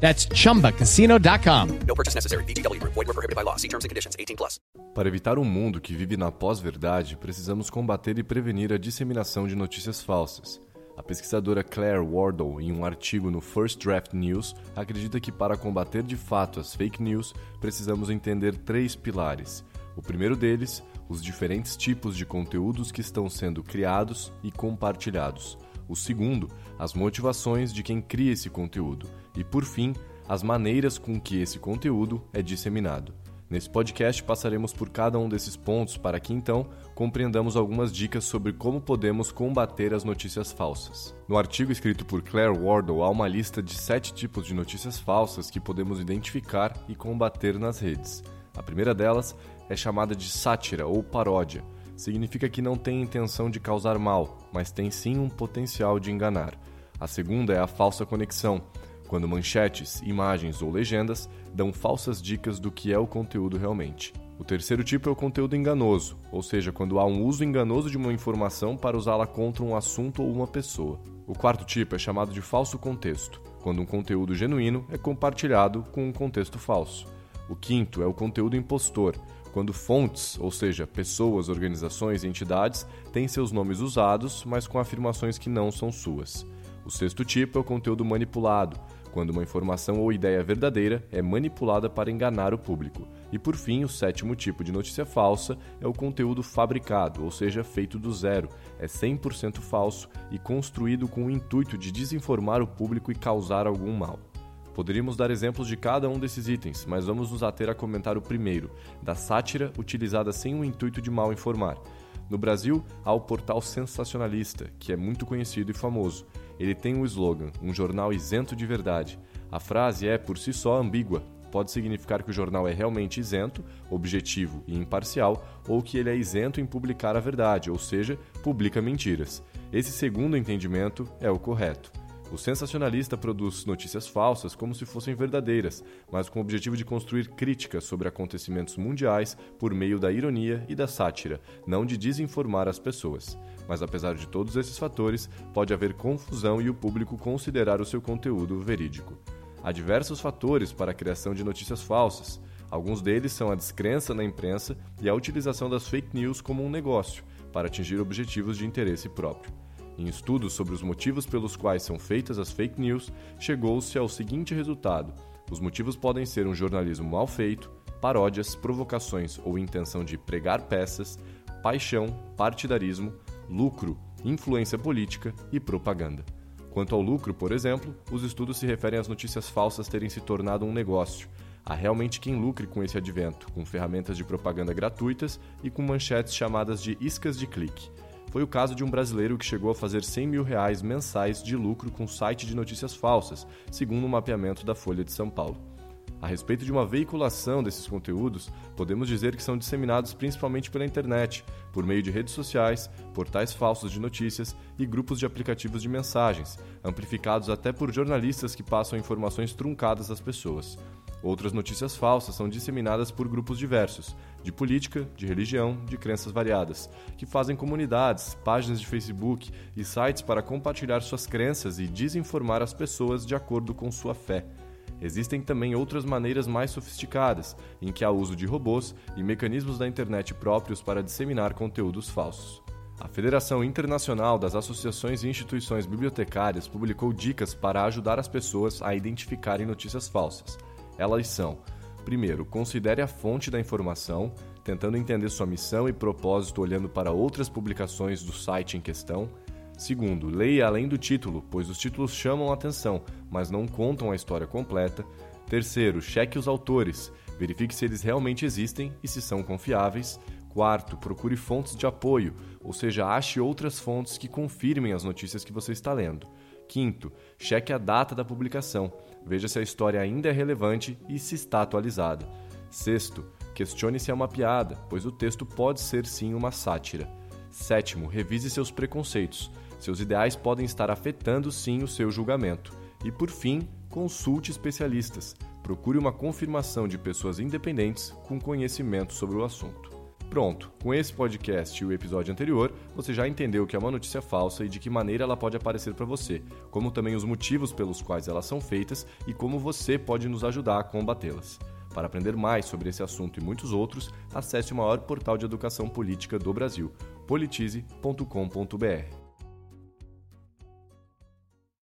That's chumbacasino.com. No purchase necessary. BGW. Void were prohibited by law. See terms and conditions. 18 plus. Para evitar um mundo que vive na pós-verdade, precisamos combater e prevenir a disseminação de notícias falsas. A pesquisadora Claire Wardle, em um artigo no First Draft News, acredita que para combater de fato as fake news, precisamos entender três pilares. O primeiro deles, os diferentes tipos de conteúdos que estão sendo criados e compartilhados. O segundo, as motivações de quem cria esse conteúdo. E, por fim, as maneiras com que esse conteúdo é disseminado. Nesse podcast passaremos por cada um desses pontos para que então compreendamos algumas dicas sobre como podemos combater as notícias falsas. No artigo escrito por Claire Wardle há uma lista de sete tipos de notícias falsas que podemos identificar e combater nas redes. A primeira delas é chamada de sátira ou paródia. Significa que não tem intenção de causar mal, mas tem sim um potencial de enganar. A segunda é a falsa conexão quando manchetes, imagens ou legendas dão falsas dicas do que é o conteúdo realmente. O terceiro tipo é o conteúdo enganoso, ou seja, quando há um uso enganoso de uma informação para usá-la contra um assunto ou uma pessoa. O quarto tipo é chamado de falso contexto, quando um conteúdo genuíno é compartilhado com um contexto falso. O quinto é o conteúdo impostor, quando fontes, ou seja, pessoas, organizações e entidades, têm seus nomes usados, mas com afirmações que não são suas. O sexto tipo é o conteúdo manipulado, quando uma informação ou ideia verdadeira é manipulada para enganar o público. E por fim, o sétimo tipo de notícia falsa é o conteúdo fabricado, ou seja, feito do zero, é 100% falso e construído com o intuito de desinformar o público e causar algum mal. Poderíamos dar exemplos de cada um desses itens, mas vamos nos ater a comentar o primeiro, da sátira utilizada sem o intuito de mal informar. No Brasil, há o portal Sensacionalista, que é muito conhecido e famoso. Ele tem um slogan, um jornal isento de verdade. A frase é, por si só, ambígua. Pode significar que o jornal é realmente isento, objetivo e imparcial, ou que ele é isento em publicar a verdade, ou seja, publica mentiras. Esse segundo entendimento é o correto. O sensacionalista produz notícias falsas como se fossem verdadeiras, mas com o objetivo de construir críticas sobre acontecimentos mundiais por meio da ironia e da sátira, não de desinformar as pessoas. Mas apesar de todos esses fatores, pode haver confusão e o público considerar o seu conteúdo verídico. Há diversos fatores para a criação de notícias falsas. Alguns deles são a descrença na imprensa e a utilização das fake news como um negócio, para atingir objetivos de interesse próprio. Em estudos sobre os motivos pelos quais são feitas as fake news, chegou-se ao seguinte resultado: os motivos podem ser um jornalismo mal feito, paródias, provocações ou intenção de pregar peças, paixão, partidarismo, lucro, influência política e propaganda. Quanto ao lucro, por exemplo, os estudos se referem às notícias falsas terem se tornado um negócio. Há realmente quem lucre com esse advento, com ferramentas de propaganda gratuitas e com manchetes chamadas de iscas de clique. Foi o caso de um brasileiro que chegou a fazer 100 mil reais mensais de lucro com site de notícias falsas, segundo o um mapeamento da Folha de São Paulo. A respeito de uma veiculação desses conteúdos, podemos dizer que são disseminados principalmente pela internet, por meio de redes sociais, portais falsos de notícias e grupos de aplicativos de mensagens, amplificados até por jornalistas que passam informações truncadas às pessoas. Outras notícias falsas são disseminadas por grupos diversos, de política, de religião, de crenças variadas, que fazem comunidades, páginas de Facebook e sites para compartilhar suas crenças e desinformar as pessoas de acordo com sua fé. Existem também outras maneiras mais sofisticadas, em que há uso de robôs e mecanismos da internet próprios para disseminar conteúdos falsos. A Federação Internacional das Associações e Instituições Bibliotecárias publicou dicas para ajudar as pessoas a identificarem notícias falsas. Elas são primeiro, considere a fonte da informação, tentando entender sua missão e propósito olhando para outras publicações do site em questão. Segundo, leia além do título, pois os títulos chamam a atenção, mas não contam a história completa. Terceiro, cheque os autores, verifique se eles realmente existem e se são confiáveis. Quarto, procure fontes de apoio, ou seja, ache outras fontes que confirmem as notícias que você está lendo. Quinto, cheque a data da publicação, veja se a história ainda é relevante e se está atualizada. Sexto, questione se é uma piada, pois o texto pode ser sim uma sátira. Sétimo, revise seus preconceitos. Seus ideais podem estar afetando sim o seu julgamento. E por fim, consulte especialistas. Procure uma confirmação de pessoas independentes com conhecimento sobre o assunto. Pronto, com esse podcast e o episódio anterior, você já entendeu o que é uma notícia falsa e de que maneira ela pode aparecer para você, como também os motivos pelos quais elas são feitas e como você pode nos ajudar a combatê-las. Para aprender mais sobre esse assunto e muitos outros, acesse o maior portal de educação política do Brasil, politize.com.br.